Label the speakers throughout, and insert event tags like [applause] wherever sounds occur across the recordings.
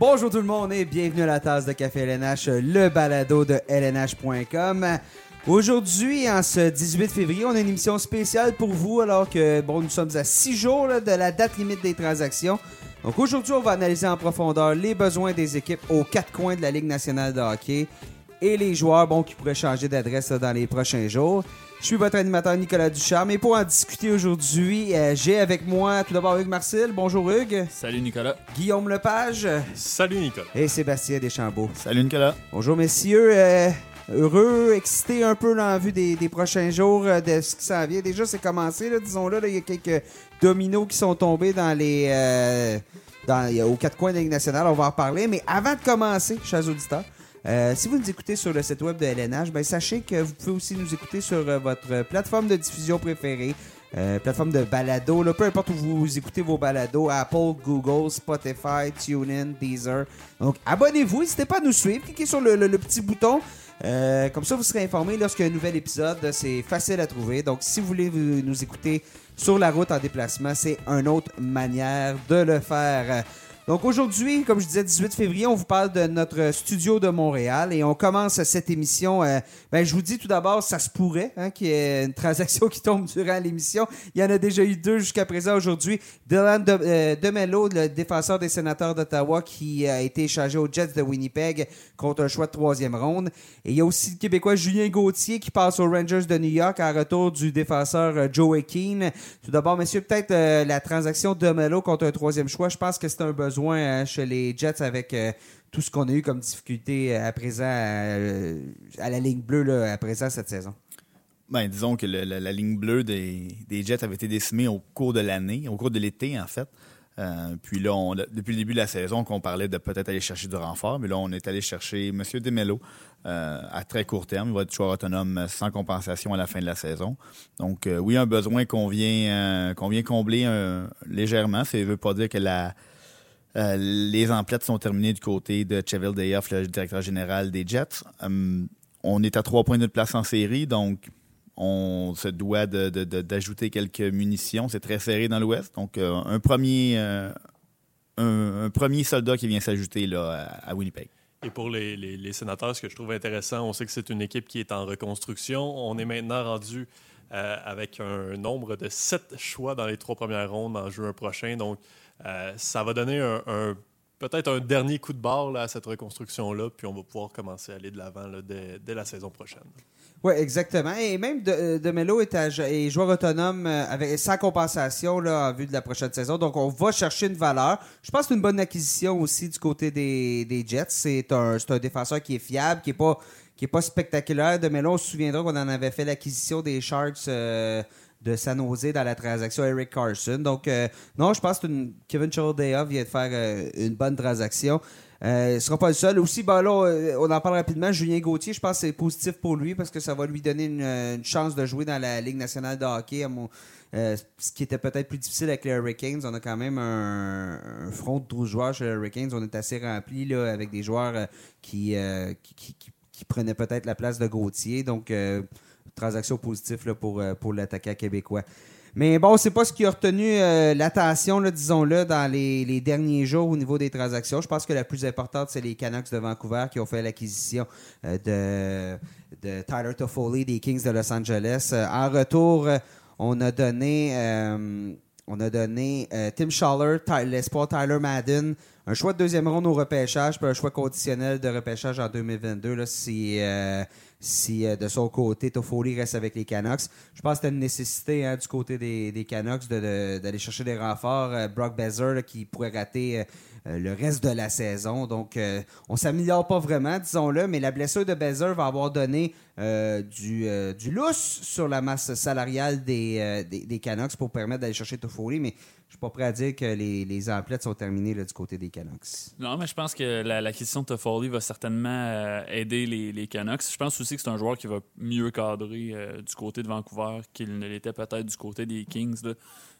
Speaker 1: Bonjour tout le monde et bienvenue à la tasse de café LNH, le balado de LNH.com. Aujourd'hui, en ce 18 février, on a une émission spéciale pour vous alors que nous sommes à 6 jours de la date limite des transactions. Donc aujourd'hui, on va analyser en profondeur les besoins des équipes aux quatre coins de la Ligue nationale de hockey et les joueurs bon, qui pourraient changer d'adresse dans les prochains jours. Je suis votre animateur Nicolas Ducharme et pour en discuter aujourd'hui, euh, j'ai avec moi tout d'abord Hugues Marcel. Bonjour Hugues.
Speaker 2: Salut Nicolas.
Speaker 1: Guillaume Lepage
Speaker 3: Salut Nicolas.
Speaker 1: et Sébastien Deschambault.
Speaker 2: Salut Nicolas.
Speaker 1: Bonjour messieurs. Euh, heureux, excité un peu dans la vue des, des prochains jours euh, de ce qui s'en vient. Déjà, c'est commencé, là, disons-le. là, Il y a quelques dominos qui sont tombés dans les, euh, dans, aux quatre coins de la Ligue nationale. On va en reparler. Mais avant de commencer, chers auditeurs, euh, si vous nous écoutez sur le site web de LNH, ben, sachez que vous pouvez aussi nous écouter sur euh, votre plateforme de diffusion préférée. euh, plateforme de balado, peu importe où vous écoutez vos balados, Apple, Google, Spotify, TuneIn, Deezer. Donc abonnez-vous, n'hésitez pas à nous suivre, cliquez sur le, petit bouton. Comme ça, vous serez informé lorsqu'il y a un nouvel épisode. C'est facile à trouver. Donc, si vous voulez nous écouter sur la route en déplacement, c'est une autre manière de le faire. Donc aujourd'hui, comme je disais, 18 février, on vous parle de notre studio de Montréal et on commence cette émission. euh, ben, je vous dis tout d'abord, ça se pourrait hein, qu'il y ait une transaction qui tombe durant l'émission. Il y en a déjà eu deux jusqu'à présent aujourd'hui. Dylan euh, DeMello, le défenseur des sénateurs d'Ottawa, qui a été échangé aux Jets de Winnipeg contre un choix de troisième ronde. Et il y a aussi le Québécois Julien Gauthier qui passe aux Rangers de New York en retour du défenseur euh, Joey Keane. Tout d'abord, messieurs, peut-être euh, la transaction de Melo contre un troisième choix. Je pense que c'est un besoin hein, chez les Jets avec euh, tout ce qu'on a eu comme difficulté euh, à présent euh, à la ligne bleue là, à présent cette saison.
Speaker 2: Ben, disons que la, ligne bleue des, Jets avait été décimée au cours de l'année, au cours de l'été, en fait. Puis là, on- depuis le début de la saison, qu'on parlait de peut-être aller chercher du renfort, mais là, on est allé chercher M. Demello euh, à très court terme. Il va être joueur autonome sans compensation à la fin de la saison. Donc, oui, un besoin qu'on vient, vient combler légèrement. Ça ne veut pas dire que la, euh, les emplettes sont terminées du côté de Cheville Dayoff, le directeur général des Jets. Hum, on est à trois points de place en série, donc on se doit d'ajouter quelques munitions. C'est très serré dans l'Ouest. Donc, euh, un, premier, euh, un, premier soldat qui vient s'ajouter à, Winnipeg.
Speaker 3: Et pour les, sénateurs, ce que je trouve intéressant, on sait que c'est une équipe qui est en reconstruction. On est maintenant rendu euh, avec un nombre de sept choix dans les trois premières rondes en juin prochain. Donc, euh, ça va donner peut-être un dernier coup de barre à cette reconstruction-là, puis on va pouvoir commencer à aller de l'avant dès, la saison prochaine.
Speaker 1: Oui, exactement. Et même de, Melo est, joueur autonome euh, avec, sans compensation là, en vue de la prochaine saison. Donc, on va chercher une valeur. Je pense que c'est une bonne acquisition aussi du côté des, Jets. C'est un, défenseur qui est fiable, qui est pas, spectaculaire. De Melo, on se souviendra qu'on en avait fait l'acquisition des Sharks euh, de San dans la transaction Eric Carson. Donc, euh, non, je pense que Kevin Chaldea vient de faire euh, une bonne transaction. Euh, il ne sera pas le seul. Aussi, ben là, on en parle rapidement. Julien Gauthier, je pense que c'est positif pour lui parce que ça va lui donner une, chance de jouer dans la Ligue nationale de hockey. à mon- ce qui était peut-être plus difficile avec les Hurricanes. On a quand même un, front de 12 joueurs chez les Hurricanes. On est assez rempli là, avec des joueurs qui, qui, qui- qui- prenaient peut-être la place de Gauthier. Donc, transaction positive là, pour, euh, pour l'attaquant québécois. Mais bon, c'est pas ce qui a retenu euh, l'attention, disons-le, dans les, les derniers jours au niveau des transactions. Je pense que la plus importante, c'est les Canucks de Vancouver qui ont fait l'acquisition euh, de, de Tyler Toffoli des Kings de Los Angeles. En retour, on a donné, on a donné Tim Schaller, l'espoir Tyler Madden, un choix de deuxième ronde au repêchage, puis un choix conditionnel de repêchage en 2022. Là, si euh, de son côté, Toffoli reste avec les Canucks. Je pense que c'était une nécessité hein, du côté des, des Canucks de- de- d'aller chercher des renforts. Euh, Brock Bezer qui pourrait rater euh, le reste de la saison. Donc, euh, on s'améliore pas vraiment, disons-le, mais la blessure de Bezer va avoir donné euh, du, euh, du lousse sur la masse salariale des, euh, des, Canucks pour permettre d'aller chercher Toffoli, mais je suis pas prêt à dire que les, les emplettes sont terminées du côté des Canucks.
Speaker 4: Non, mais je pense que la- l'acquisition de Toffoli va certainement euh, aider les, les Canucks. Je pense aussi que c'est un joueur qui va mieux cadrer euh, du côté de Vancouver qu'il ne l'était peut-être du côté des Kings.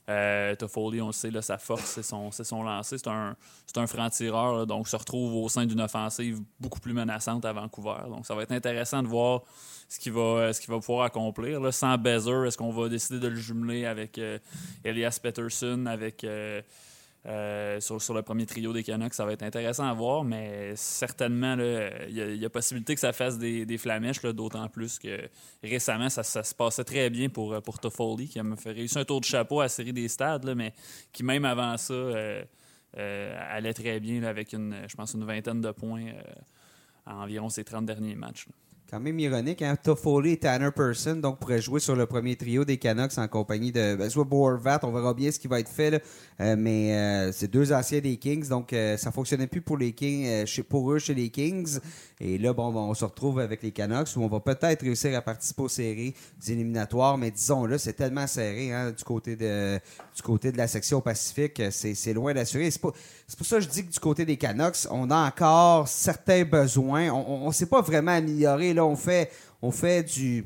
Speaker 4: Euh, Toffoli, on le sait, sa force, c'est son, son lancer. C'est un, un franc-tireur, donc se retrouve au sein d'une offensive beaucoup plus menaçante à Vancouver. Donc ça va être intéressant de voir ce qu'il va, va pouvoir accomplir. Sans Bezer, est-ce qu'on va décider de le jumeler avec euh, Elias Peterson, avec. euh, euh, sur, le premier trio des Canucks. Ça va être intéressant à voir, mais certainement, il y, a possibilité que ça fasse des, des flamèches, d'autant plus que récemment, ça, se passait très bien pour, pour Toffoli, qui a fait réussir un tour de chapeau à la série des stades, mais qui, même avant ça, euh, euh, allait très bien avec, une, je pense, une vingtaine de points à environ ses 30 derniers matchs
Speaker 1: quand même ironique. Hein? Toffoli et Tanner Person donc pourraient jouer sur le premier trio des Canucks en compagnie de ben, soit Boervat. On verra bien ce qui va être fait. Euh, mais euh, c'est deux anciens des Kings, donc euh, ça fonctionnait plus pour les Kings, chez, pour eux chez les Kings. Et là, bon, on se retrouve avec les Canucks où on va peut-être réussir à participer aux séries éliminatoires. Mais disons-le, c'est tellement serré hein, du côté de du côté de la section Pacifique, c'est loin d'assurer. C'est pour, ça que je dis que du côté des Canucks, on a encore certains besoins. On ne s'est pas vraiment amélioré on fait, on fait du,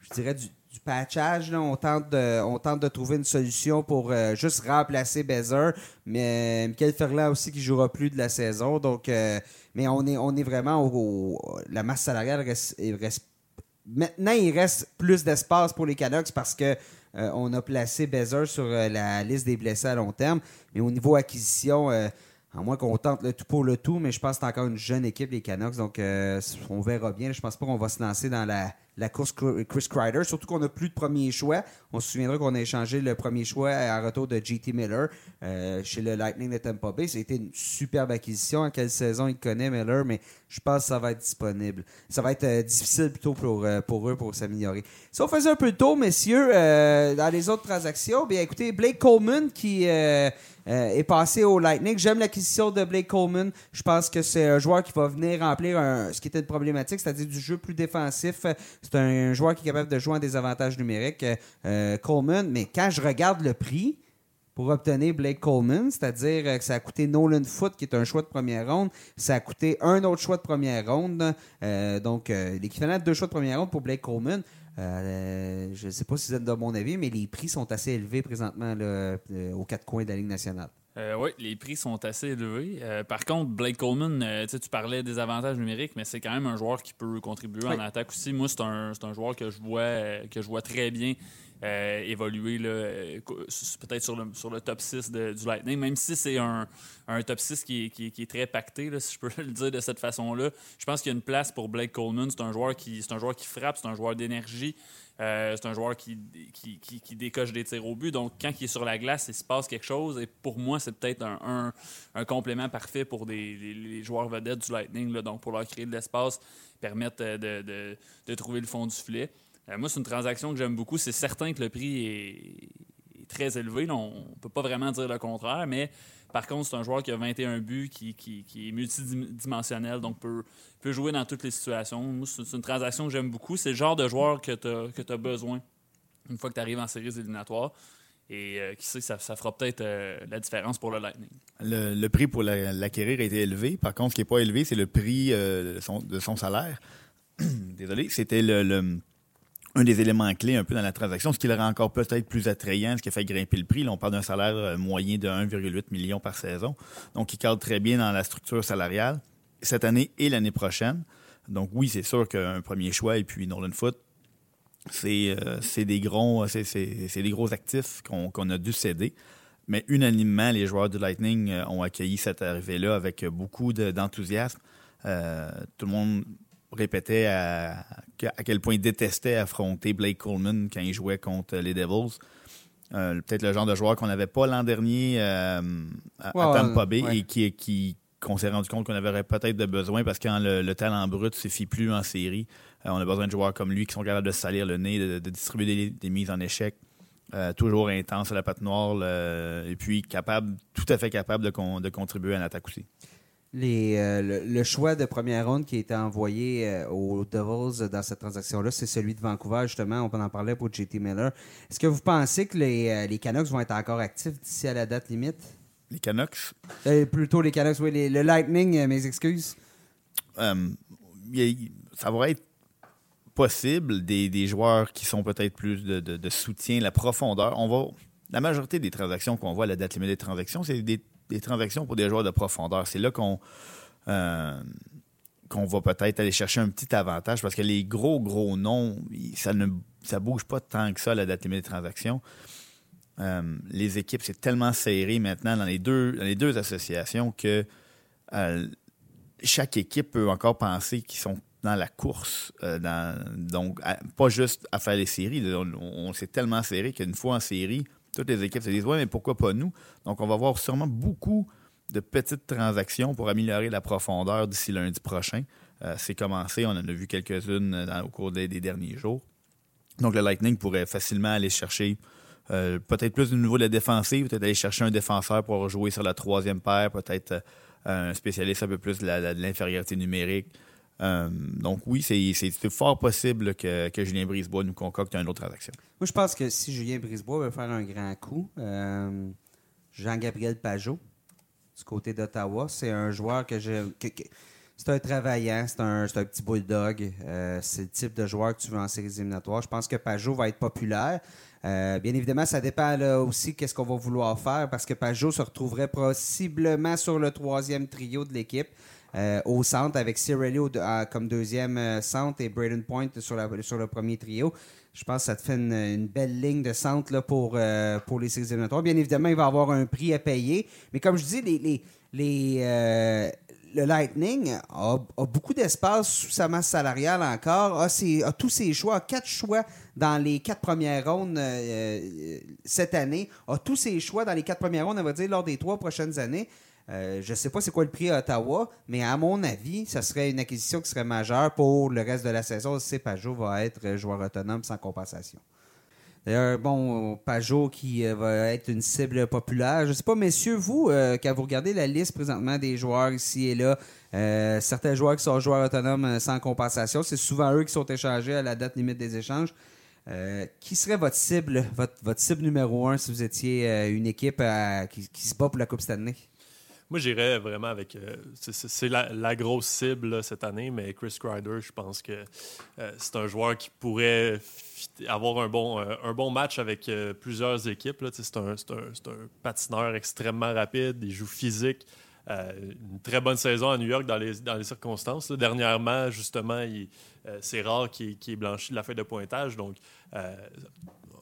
Speaker 1: je dirais, du, patchage. On, tente de, on tente de trouver une solution pour euh, juste remplacer Bezer. Mais euh, Michael Ferland aussi qui jouera plus de la saison. Donc, euh, mais on est, on est vraiment au, la masse salariale reste, Maintenant, il reste plus d'espace pour les Canucks parce que on a placé Bezer sur la liste des blessés à long terme. Mais au niveau acquisition, à moins qu'on tente le tout pour le tout, mais je pense que c'est encore une jeune équipe, les Canucks. Donc, euh, on verra bien. Je pense pas qu'on va se lancer dans la, la course Chris Kreider, surtout qu'on n'a plus de premier choix. On se souviendra qu'on a échangé le premier choix à retour de JT Miller euh, chez le Lightning de Tampa Bay. C'était une superbe acquisition. En quelle saison il connaît Miller, mais je pense que ça va être disponible. Ça va être euh, difficile plutôt pour, euh, pour eux pour s'améliorer. Si on faisait un peu le tour, messieurs, dans les autres transactions, bien écoutez, Blake Coleman qui est passé au Lightning. J'aime l'acquisition de Blake Coleman. Je pense que c'est un joueur qui va venir remplir ce qui était une problématique, c'est-à-dire du jeu plus défensif c'est un joueur qui est capable de jouer en désavantage numérique, euh, Coleman. Mais quand je regarde le prix pour obtenir Blake Coleman, c'est-à-dire euh, que ça a coûté Nolan Foot, qui est un choix de première ronde, ça a coûté un autre choix de première ronde. Euh, donc, l'équivalent de deux choix de première ronde pour Blake Coleman. je ne sais pas si vous êtes de mon avis, mais les prix sont assez élevés présentement aux quatre coins de la Ligue nationale.
Speaker 4: Euh, oui, les prix sont assez élevés. Euh, par contre, Blake Coleman, euh, tu parlais des avantages numériques, mais c'est quand même un joueur qui peut contribuer en attaque aussi. Moi, c'est un, un, joueur que je vois, que je vois très bien évoluer peut-être sur le, top 6 du Lightning, même si c'est un, top 6 qui, est très pacté, [laughs] si je peux le dire de cette façon-là. Je pense qu'il y a une place pour Blake Coleman. C'est un joueur qui, un joueur qui frappe, c'est un joueur d'énergie. Euh, c'est un joueur qui, qui, décoche des tirs au but. Donc, quand il est sur la glace, il se passe quelque chose. Et pour moi, c'est peut-être un, complément parfait pour des, les, joueurs vedettes du Lightning. donc, pour leur créer de l'espace, permettre de, de, trouver le fond du filet. Euh, moi, c'est une transaction que j'aime beaucoup. C'est certain que le prix est, très élevé. on ne peut pas vraiment dire le contraire, mais par contre, c'est un joueur qui a 21 buts, qui, qui, est multidimensionnel, donc peut, peut jouer dans toutes les situations. c'est une transaction que j'aime beaucoup. C'est le genre de joueur que tu as, besoin une fois que tu arrives en séries éliminatoires. Et euh, qui sait, ça, fera peut-être euh, la différence pour le Lightning.
Speaker 2: Le, prix pour l'acquérir a été élevé. Par contre, ce qui n'est pas élevé, c'est le prix de, son, salaire. [clears throat] Désolé, c'était le, un des éléments clés un peu dans la transaction, ce qui le rend encore peut-être plus attrayant, ce qui a fait grimper le prix. On parle d'un salaire euh, moyen de 1,8 million par saison, donc il cadre très bien dans la structure salariale cette année et l'année prochaine. Donc oui, c'est sûr qu'un premier choix et puis Nolan Foot, c'est euh, des gros gros actifs qu'on a dû céder. Mais unanimement, les joueurs du Lightning euh, ont accueilli cette arrivée-là avec beaucoup d'enthousiasme. tout le monde répétait à, quel point il détestait affronter Blake Coleman quand il jouait contre les Devils. Euh, peut-être le genre de joueur qu'on n'avait pas l'an dernier euh, à, Tampa Bay et qui, qui qu'on s'est rendu compte qu'on avait peut-être de besoin parce que quand le, talent brut ne suffit plus en série, euh, on a besoin de joueurs comme lui qui sont capables de salir le nez, de, distribuer des, mises en échec, toujours intense à la patte noire et puis capable, tout à fait capable de, de contribuer à l'attaque aussi.
Speaker 1: Euh, le, choix de première ronde qui a été envoyé euh, aux Devils dans cette transaction-là, c'est celui de Vancouver, justement. On en parler pour JT Miller. Est-ce que vous pensez que les, euh, les, Canucks vont être encore actifs d'ici à la date limite?
Speaker 2: Les Canucks?
Speaker 1: plutôt les Canucks, oui. le Lightning, mes excuses.
Speaker 2: ça va être possible des, des joueurs qui sont peut-être plus de, de, soutien, la profondeur. On va, la majorité des transactions qu'on voit à la date limite des transactions, c'est des des transactions pour des joueurs de profondeur. C'est là qu'on euh, qu'on va peut-être aller chercher un petit avantage parce que les gros, gros noms, ça ne ça bouge pas tant que ça la date limite des transactions. Euh, les équipes, c'est tellement serré maintenant dans les deux, dans les deux associations que euh, chaque équipe peut encore penser qu'ils sont dans la course. donc, pas juste à faire les séries. On, on s'est tellement serré qu'une fois en série, toutes les équipes se disent Ouais, mais pourquoi pas nous? Donc, on va voir sûrement beaucoup de petites transactions pour améliorer la profondeur d'ici lundi prochain. Euh, c'est commencé, on en a vu quelques-unes au cours des, derniers jours. Donc, le Lightning pourrait facilement aller chercher euh, peut-être plus au niveau de la défensive, peut-être aller chercher un défenseur pour jouer sur la troisième paire, peut-être euh, un spécialiste un peu plus de l'infériorité numérique. Euh, donc oui, c'est fort possible que, Julien Brisebois nous concocte une autre transaction.
Speaker 1: Moi, je pense que si Julien Brisebois veut faire un grand coup, euh, Jean-Gabriel Pajot, du côté d'Ottawa, c'est un joueur que que- c'est un travaillant, c'est un, un petit bulldog. Euh, c'est le type de joueur que tu veux en séries éliminatoires. Je pense que Pajot va être populaire. Bien évidemment, ça dépend là, aussi qu'est-ce qu'on va vouloir faire parce que Pajot se retrouverait possiblement sur le troisième trio de l'équipe. Euh, au centre avec Cirelli à- comme deuxième euh, centre et Braden Point sur, sur le premier trio. Je pense que ça te fait une, belle ligne de centre là, pour, euh, pour les séries éliminatoires. Bien évidemment, il va avoir un prix à payer. Mais comme je dis, les, les, les, euh, le Lightning a, beaucoup d'espace sous sa masse salariale encore, a, a tous ses choix, a quatre choix dans les quatre premières rondes cette année, a tous ses choix dans les quatre premières rondes, on va dire, lors des trois prochaines années. Euh, je ne sais pas c'est quoi le prix à Ottawa, mais à mon avis, ça serait une acquisition qui serait majeure pour le reste de la saison si Pajot va être euh, joueur autonome sans compensation. D'ailleurs, bon, Pajot qui euh, va être une cible populaire. Je ne sais pas, messieurs, vous, quand vous regardez la liste présentement des joueurs ici et là, certains joueurs qui sont joueurs autonomes sans compensation, c'est souvent eux qui sont échangés à la date limite des échanges. Qui serait votre cible, votre, votre cible numéro un si vous étiez une équipe qui, qui se bat pour la Coupe Stanley?
Speaker 3: Moi, j'irais vraiment avec. euh, c'est- la, la grosse cible cette année, mais Chris Kreider, je pense que euh, c'est un joueur qui pourrait avoir un bon, euh, un bon match avec plusieurs équipes. C'est un, un- un patineur extrêmement rapide, il joue physique. Une très bonne saison à New York dans les, dans les circonstances. Dernièrement, justement, c'est rare qu'il qu'il ait blanchi de la feuille de pointage. Donc,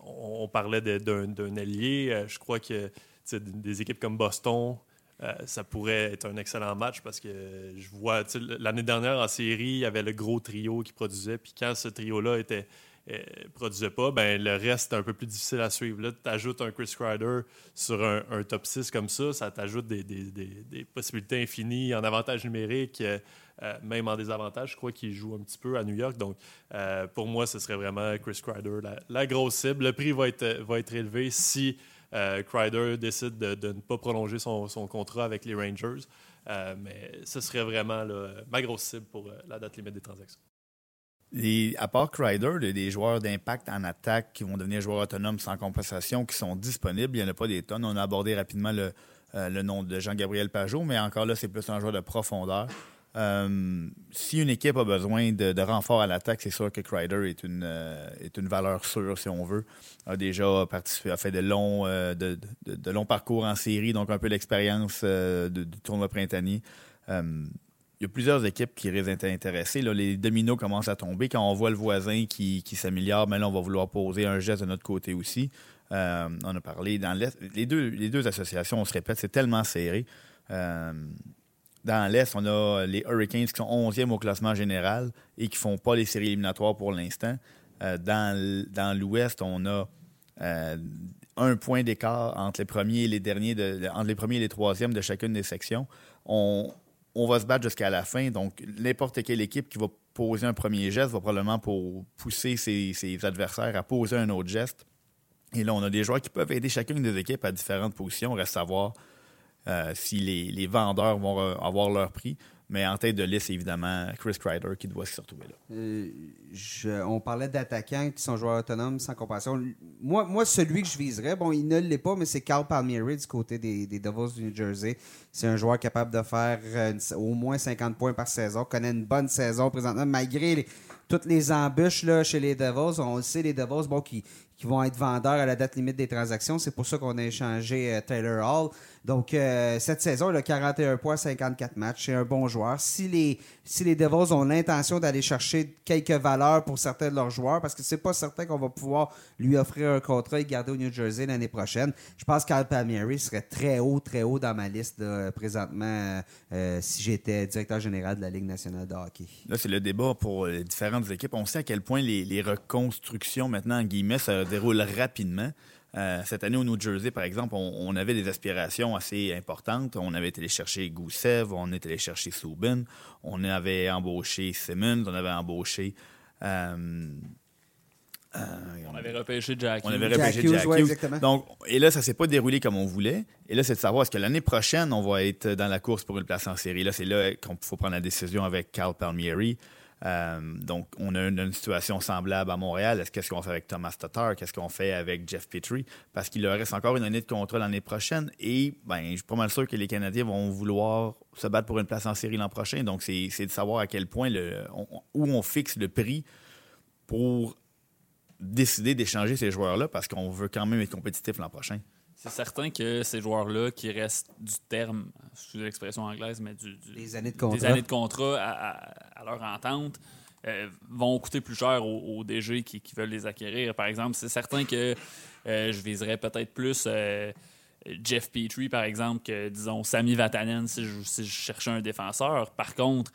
Speaker 3: on, on parlait d'un. Euh, je crois que des équipes comme Boston, euh, ça pourrait être un excellent match parce que je vois, l'année dernière en série, il y avait le gros trio qui produisait. Puis quand ce trio-là était euh, produisait pas, ben le reste est un peu plus difficile à suivre. Là, tu ajoutes un Chris Kreider sur un, top 6 comme ça, ça t'ajoute des, possibilités infinies en avantage numérique, euh, euh, même en désavantage. Je crois qu'il joue un petit peu à New York. Donc, pour moi, ce serait vraiment Chris Kreider, la, la grosse cible. Le prix va être, va être élevé si euh, Kreider décide de, ne pas prolonger son, contrat avec les Rangers. Euh, mais ce serait vraiment ma grosse cible pour euh, la date limite des transactions.
Speaker 2: À part Crider, des joueurs d'impact en attaque qui vont devenir joueurs autonomes sans compensation qui sont disponibles. Il n'y en a pas des tonnes. On a abordé rapidement le, euh, le nom de Jean-Gabriel Pajot, mais encore là, c'est plus un joueur de profondeur. Euh, si une équipe a besoin de, renfort à l'attaque, c'est sûr que Crider est une, euh, est une valeur sûre, si on veut. A déjà participé, a fait de longs, euh, de, parcours en série, donc un peu l'expérience du tournoi printanier. Il y a plusieurs équipes qui risquent d'être intéressées. Les dominos commencent à tomber. Quand on voit le voisin qui, qui s'améliore, mais là, on va vouloir poser un geste de notre côté aussi. On a parlé dans. Les deux, les deux associations, on se répète, c'est tellement serré. Dans l'Est, on a les Hurricanes qui sont 11e au classement général et qui ne font pas les séries éliminatoires pour l'instant. Euh, dans l'Ouest, on a euh, un point d'écart entre les premiers et les derniers, de, entre les premiers et les troisièmes de chacune des sections. On, on va se battre jusqu'à la fin. Donc, n'importe quelle équipe qui va poser un premier geste va probablement pour pousser ses, ses adversaires à poser un autre geste. Et là, on a des joueurs qui peuvent aider chacune des équipes à différentes positions. Reste à savoir euh, si les, les vendeurs vont avoir leur prix. Mais en tête de liste, évidemment, Chris Kreider qui doit se retrouver là.
Speaker 1: Euh, on parlait d'attaquants qui sont joueurs autonomes sans compassion. Moi, moi, celui que je viserais, bon, il ne l'est pas, mais c'est Carl Palmieri du côté des, des Devils du New Jersey. C'est un joueur capable de faire euh, au moins 50 points par saison, connaît une bonne saison présentement, malgré toutes les embûches là, chez les Devils. On le sait, les Devils, bon, qui, qui vont être vendeurs à la date limite des transactions. C'est pour ça qu'on a échangé Taylor Hall. Donc, euh, cette saison, il a 41 points, 54 matchs. C'est un bon joueur. Si les, si les Devils ont l'intention d'aller chercher quelques valeurs pour certains de leurs joueurs, parce que c'est pas certain qu'on va pouvoir lui offrir un contrat et garder au New Jersey l'année prochaine, je pense qu'Al Palmieri serait très haut, très haut dans ma liste là, présentement euh, si j'étais directeur général de la Ligue nationale de hockey.
Speaker 2: Là, c'est le débat pour les différentes équipes. On sait à quel point les, les reconstructions, maintenant, en guillemets, se déroulent rapidement. Euh, cette année au New Jersey, par exemple, on, on, avait des aspirations assez importantes. On avait été chercher Goussev, on était allé chercher Subin, on avait embauché Simmons, on avait embauché. Euh,
Speaker 4: euh, on avait repêché Jack
Speaker 2: On avait repêché Jack, Jack
Speaker 1: ouais, exactement.
Speaker 2: Donc, et là, ça s'est pas déroulé comme on voulait. Et là, c'est de savoir est-ce que l'année prochaine, on va être dans la course pour une place en série? Là, c'est là qu'il faut prendre la décision avec Carl Palmieri. Euh, donc, on a une, situation semblable à Montréal. Est-ce qu'est-ce qu'on fait avec Thomas Tatar? Qu'est-ce qu'on fait avec Jeff Petrie? Parce qu'il leur reste encore une année de contrat l'année prochaine. Et ben, je suis pas mal sûr que les Canadiens vont vouloir se battre pour une place en série l'an prochain. Donc, c'est de savoir à quel point, on, où on fixe le prix pour décider d'échanger ces joueurs-là parce qu'on veut quand même être compétitif l'an prochain.
Speaker 4: C'est certain que ces joueurs-là qui restent du terme, sous l'expression anglaise, mais du, du,
Speaker 1: des années de contrat,
Speaker 4: des années de contrat à, à, à leur entente, euh, vont coûter plus cher aux, aux DG qui, qui, veulent les acquérir. Par exemple, c'est certain que euh, je viserais peut-être plus euh, Jeff Petrie, par exemple, que, disons, Sami Vatanen si je, si je cherchais un défenseur. Par contre,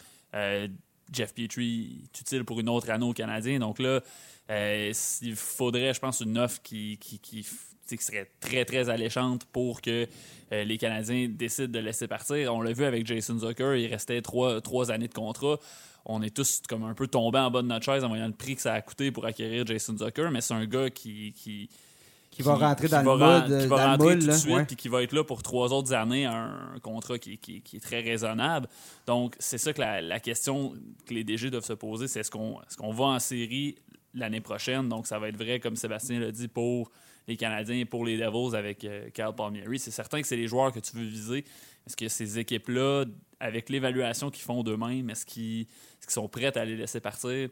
Speaker 4: Jeff Petrie est utile pour une autre année au Canadien. Donc là, il faudrait, je pense, une offre qui, qui, qui qui serait très, très alléchante pour que euh, les Canadiens décident de laisser partir. On l'a vu avec Jason Zucker, il restait trois, trois années de contrat. On est tous comme un peu tombés en bas de notre chaise en voyant le prix que ça a coûté pour acquérir Jason Zucker, mais c'est un gars qui, qui,
Speaker 1: qui va rentrer
Speaker 4: qui
Speaker 1: dans le mood,
Speaker 4: qui va
Speaker 1: dans
Speaker 4: rentrer
Speaker 1: le moule,
Speaker 4: tout de suite
Speaker 1: ouais.
Speaker 4: puis qui va être là pour trois autres années un contrat qui, qui, qui est très raisonnable. Donc, c'est ça que la, la, question que les DG doivent se poser, c'est est-ce qu'on est qu'on va en série l'année prochaine? Donc, ça va être vrai, comme Sébastien l'a dit, pour les Canadiens pour les Devils avec euh, Carl Palmieri. C'est certain que c'est les joueurs que tu veux viser. Est-ce que ces équipes-là, avec l'évaluation qu'ils font d'eux-mêmes, est-ce qu'ils sont prêtes à les laisser partir?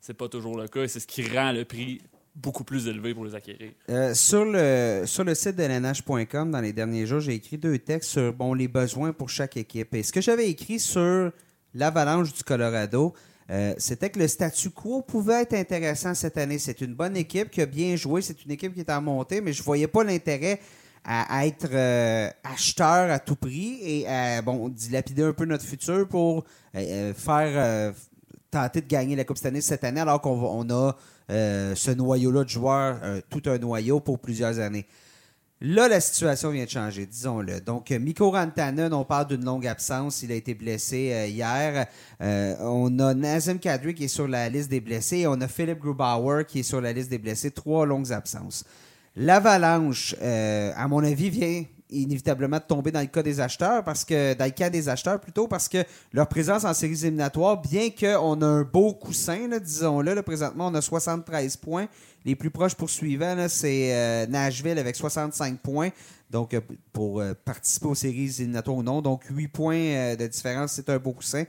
Speaker 4: C'est pas toujours le cas et c'est ce qui rend le prix beaucoup plus élevé pour les acquérir.
Speaker 1: Euh, sur, le, sur le site de l'NH.com, dans les derniers jours, j'ai écrit deux textes sur bon, les besoins pour chaque équipe. Et ce que j'avais écrit sur l'Avalanche du Colorado, euh, c'était que le statu quo pouvait être intéressant cette année. C'est une bonne équipe qui a bien joué. C'est une équipe qui est en montée, mais je ne voyais pas l'intérêt à, être euh, acheteur à tout prix et à bon, dilapider un peu notre futur pour euh, faire tenter de gagner la Coupe cette année cette année, alors qu'on on a ce noyau-là de joueurs, tout un noyau pour plusieurs années. Là, la situation vient de changer, disons-le. Donc, Mikko Rantanen, on parle d'une longue absence. Il a été blessé euh, hier. Euh, on a Nazem Kadri qui est sur la liste des blessés. On a Philip Grubauer qui est sur la liste des blessés. Trois longues absences. L'avalanche, euh, à mon avis, vient inévitablement de tomber dans le cas des acheteurs, parce que dans le cas des acheteurs plutôt, parce que leur présence en séries éliminatoires, bien qu'on a un beau coussin, disons-le, présentement on a 73 points. Les plus proches poursuivants, c'est euh, Nashville avec 65 points. Donc, euh, pour euh, participer aux séries éliminatoires ou non. Donc, 8 points de différence, c'est un beau coussin.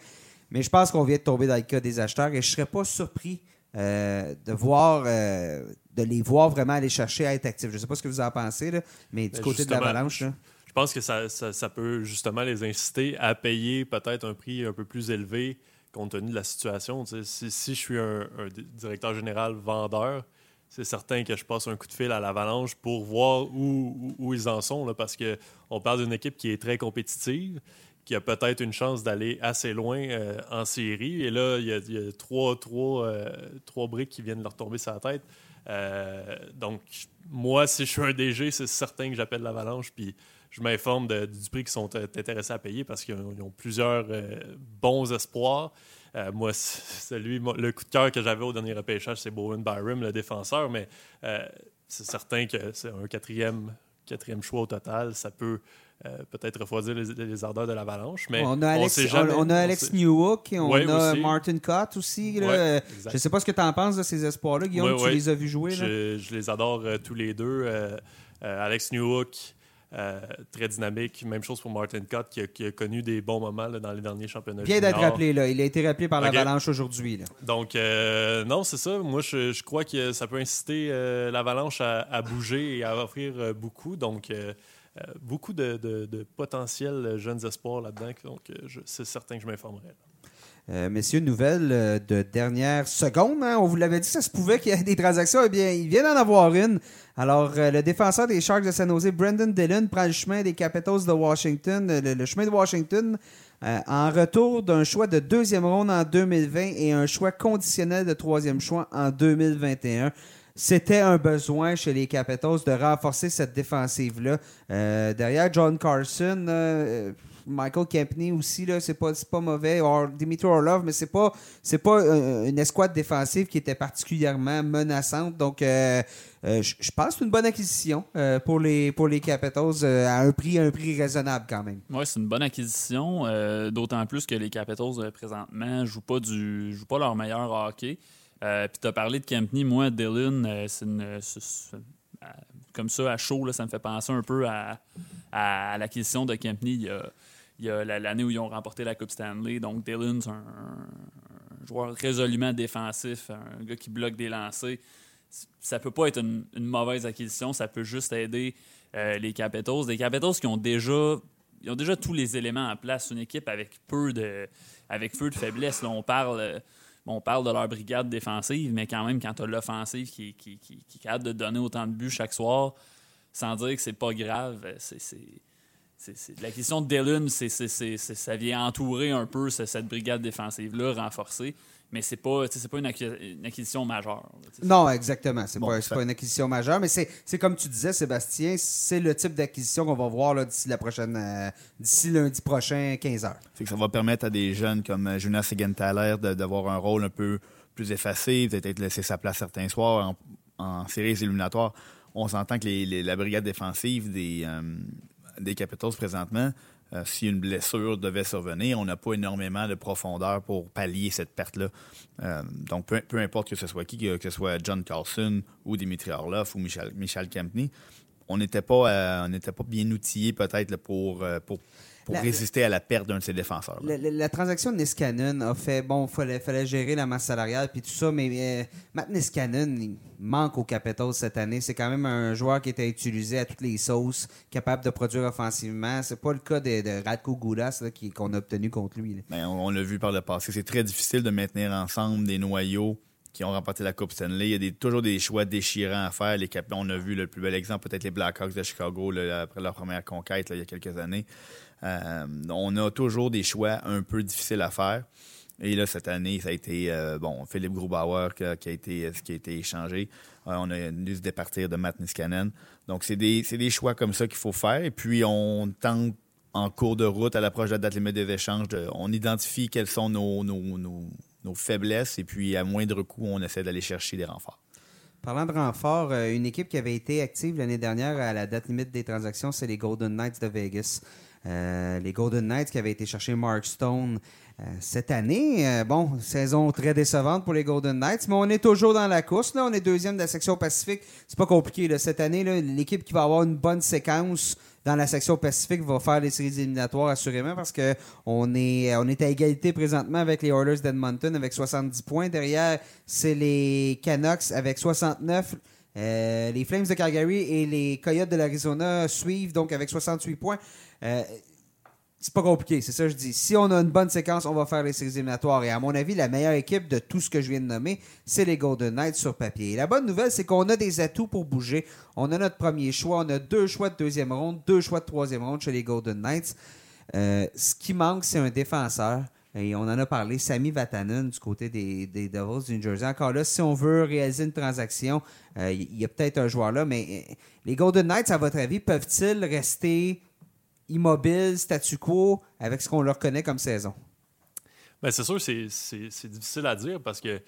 Speaker 1: Mais je pense qu'on vient de tomber dans le cas des acheteurs et je ne serais pas surpris euh, de voir de les voir vraiment aller chercher à être actifs. Je ne sais pas ce que vous en pensez, là, mais du
Speaker 3: Ben,
Speaker 1: côté de l'avalanche. là.
Speaker 3: Je pense que ça, ça, ça peut justement les inciter à payer peut-être un prix un peu plus élevé compte tenu de la situation. Si, si je suis un, un directeur général vendeur, c'est certain que je passe un coup de fil à l'Avalanche pour voir où, où, où ils en sont, là, parce qu'on parle d'une équipe qui est très compétitive, qui a peut-être une chance d'aller assez loin euh, en série. Et là, il y a, trois, trois, euh, trois briques qui viennent leur tomber sur la tête. Euh, donc, moi, si je suis un DG, c'est certain que j'appelle l'Avalanche, puis je m'informe du prix qu'ils sont intéressés à payer parce qu'ils ont, plusieurs bons espoirs. Moi, celui, le coup de cœur que j'avais au dernier repêchage, c'est Bowen Byram, le défenseur, mais c'est certain que c'est un quatrième, quatrième choix au total. Ça peut euh, peut-être refroidir les, les ardeurs de l'Avalanche, mais
Speaker 1: on a Alex,
Speaker 3: jamais.
Speaker 1: on, on a Alex Newhook et on
Speaker 3: Ouais,
Speaker 1: a
Speaker 3: aussi.
Speaker 1: Martin Cott aussi. là.
Speaker 3: Ouais, exact.
Speaker 1: je ne sais pas ce que tu en penses de ces espoirs-là, Guillaume.
Speaker 3: Ouais,
Speaker 1: tu les as vus jouer. Là?
Speaker 3: Je, je les adore euh, tous les deux. Euh, euh, Alex Newhook, très dynamique. Même chose pour Martin Cott qui a, qui a connu des bons moments là, dans les derniers championnats.
Speaker 1: Vient d'être rappelé, là. Il a été rappelé par l'Avalanche aujourd'hui.
Speaker 3: Donc, non, c'est ça. Moi, je, je crois que ça peut inciter l'Avalanche à, à bouger et à offrir beaucoup. Donc, beaucoup de, potentiels jeunes espoirs là-dedans. Donc, euh, c'est certain que je m'informerai.
Speaker 1: Euh, messieurs, nouvelle euh, de dernière seconde. hein? On vous l'avait dit, ça se pouvait qu'il y ait des transactions. Eh bien, il vient d'en avoir une. Alors, euh, le défenseur des Sharks de San Jose, Brendan Dillon, prend le chemin des Capitals de Washington, euh, le, le chemin de Washington, euh, en retour d'un choix de deuxième ronde en 2020 et un choix conditionnel de troisième choix en 2021. C'était un besoin chez les Capitals de renforcer cette défensive-là. Euh, derrière John Carson, euh, Michael Kempney aussi, là, c'est pas, pas mauvais. Or, Dimitri Orlov, mais c'est pas, c'est pas euh, une escouade défensive qui était particulièrement menaçante. Donc, je pense que c'est une bonne acquisition pour, les, pour les Capitals à un prix, un prix raisonnable quand même.
Speaker 4: Oui, c'est une bonne acquisition, d'autant plus que les Capitals présentement jouent pas du jouent pas leur meilleur hockey. Euh, Puis tu as parlé de Kempney, moi, Dylan, euh, c'est une. euh, comme ça, à chaud, ça me fait penser un peu à, l'acquisition de Kempney il y a, l'année où ils ont remporté la Coupe Stanley. Donc, Dylan, c'est un, joueur résolument défensif, un gars qui bloque des lancers. Ça peut pas être une, mauvaise acquisition, ça peut juste aider les Capitals. Des Capitals qui ont déjà ils ont déjà tous les éléments en place. Une équipe avec peu de, avec peu de faiblesse. Là, on, parle, on parle de leur brigade défensive, mais quand même, quand tu as l'offensive qui, qui, qui, de donner autant de buts chaque soir, sans dire que c'est pas grave, euh, c'est. La question de c'est- ça vient entourer un peu ce- cette brigade défensive-là, renforcée, mais c'est pas, pas une, acqui- une acquisition majeure. là.
Speaker 1: Non, exactement. C'est
Speaker 2: Bon,
Speaker 1: pas, pas une acquisition majeure, mais c'est c'est comme tu disais, Sébastien, c'est le type d'acquisition qu'on va voir d'ici la prochaine, euh, d'ici lundi prochain, 15h.
Speaker 2: Fait que ça va permettre à des jeunes comme euh, Jonas Segenthaler de- d'avoir un rôle un peu plus effacé, peut-être laisser sa place certains soirs en, en séries éliminatoires. On s'entend que les- les- la brigade défensive des, euh, des Capitals présentement, euh, si une blessure devait survenir, on n'a pas énormément de profondeur pour pallier cette perte-là. Euh, donc, peu, importe que ce soit qui, que, ce soit John Carlson ou Dimitri Orlov ou Michel, Michel Kempney, on n'était pas, euh, pas bien outillé peut-être pour, pour
Speaker 1: La-
Speaker 2: résister à la perte d'un de ses défenseurs.
Speaker 1: La, la- la transaction de Niskanen a fait, bon, fallait, fallait gérer la masse salariale puis tout ça, mais euh, Matt Niskanen, il manque au Capitals cette année. C'est quand même un joueur qui était utilisé à toutes les sauces, capable de produire offensivement. C'est pas le cas de, de Radko qui- qu'on a obtenu contre lui.
Speaker 2: Ben, on on l'a vu par le passé. C'est très difficile de maintenir ensemble des noyaux qui ont remporté la Coupe Stanley. Il y a des- toujours des choix déchirants à faire. Les on a vu le plus bel exemple, peut-être les Blackhawks de Chicago là, après leur première conquête là, il y a quelques années. Euh, on a toujours des choix un peu difficiles à faire. Et là, cette année, ça a été euh, bon, Philippe Grubauer qui a, été, qui a été échangé. Euh, on a dû se départir de Matt Niskanen. Donc, c'est des, des choix comme ça qu'il faut faire. Et puis, on tente en cours de route, à l'approche de la date limite des échanges, on identifie quelles sont nos, nos- nos- nos faiblesses et puis à moindre coût, on essaie d'aller chercher des renforts.
Speaker 1: Parlant de renfort, euh, une équipe qui avait été active l'année dernière à la date limite des transactions, c'est les Golden Knights de Vegas. Euh, les Golden Knights qui avaient été chercher Mark Stone euh, cette année. Euh, bon, saison très décevante pour les Golden Knights, mais on est toujours dans la course. Là. On est deuxième de la section Pacifique. C'est pas compliqué. Là. Cette année, l'équipe qui va avoir une bonne séquence dans la section Pacifique va faire les séries éliminatoires assurément parce que on est, on est à égalité présentement avec les Oilers d'Edmonton avec 70 points. Derrière, c'est les Canucks avec 69. Euh, les Flames de Calgary et les Coyotes de l'Arizona suivent donc avec 68 points. Euh, c'est pas compliqué, c'est ça que je dis. Si on a une bonne séquence, on va faire les séries éliminatoires. Et à mon avis, la meilleure équipe de tout ce que je viens de nommer, c'est les Golden Knights sur papier. La bonne nouvelle, c'est qu'on a des atouts pour bouger. On a notre premier choix, on a deux choix de deuxième ronde, deux choix de troisième ronde chez les Golden Knights. Euh, ce qui manque, c'est un défenseur. Et on en a parlé, Sami Vatanen du côté des, des Devils du New Jersey. Encore là, si on veut réaliser une transaction, euh, il y a peut-être un joueur là, mais euh, les Golden Knights, à votre avis, peuvent-ils rester immobiles, statu quo, avec ce qu'on leur connaît comme saison?
Speaker 3: Ben, c'est sûr, c'est, c'est, c'est difficile à dire parce que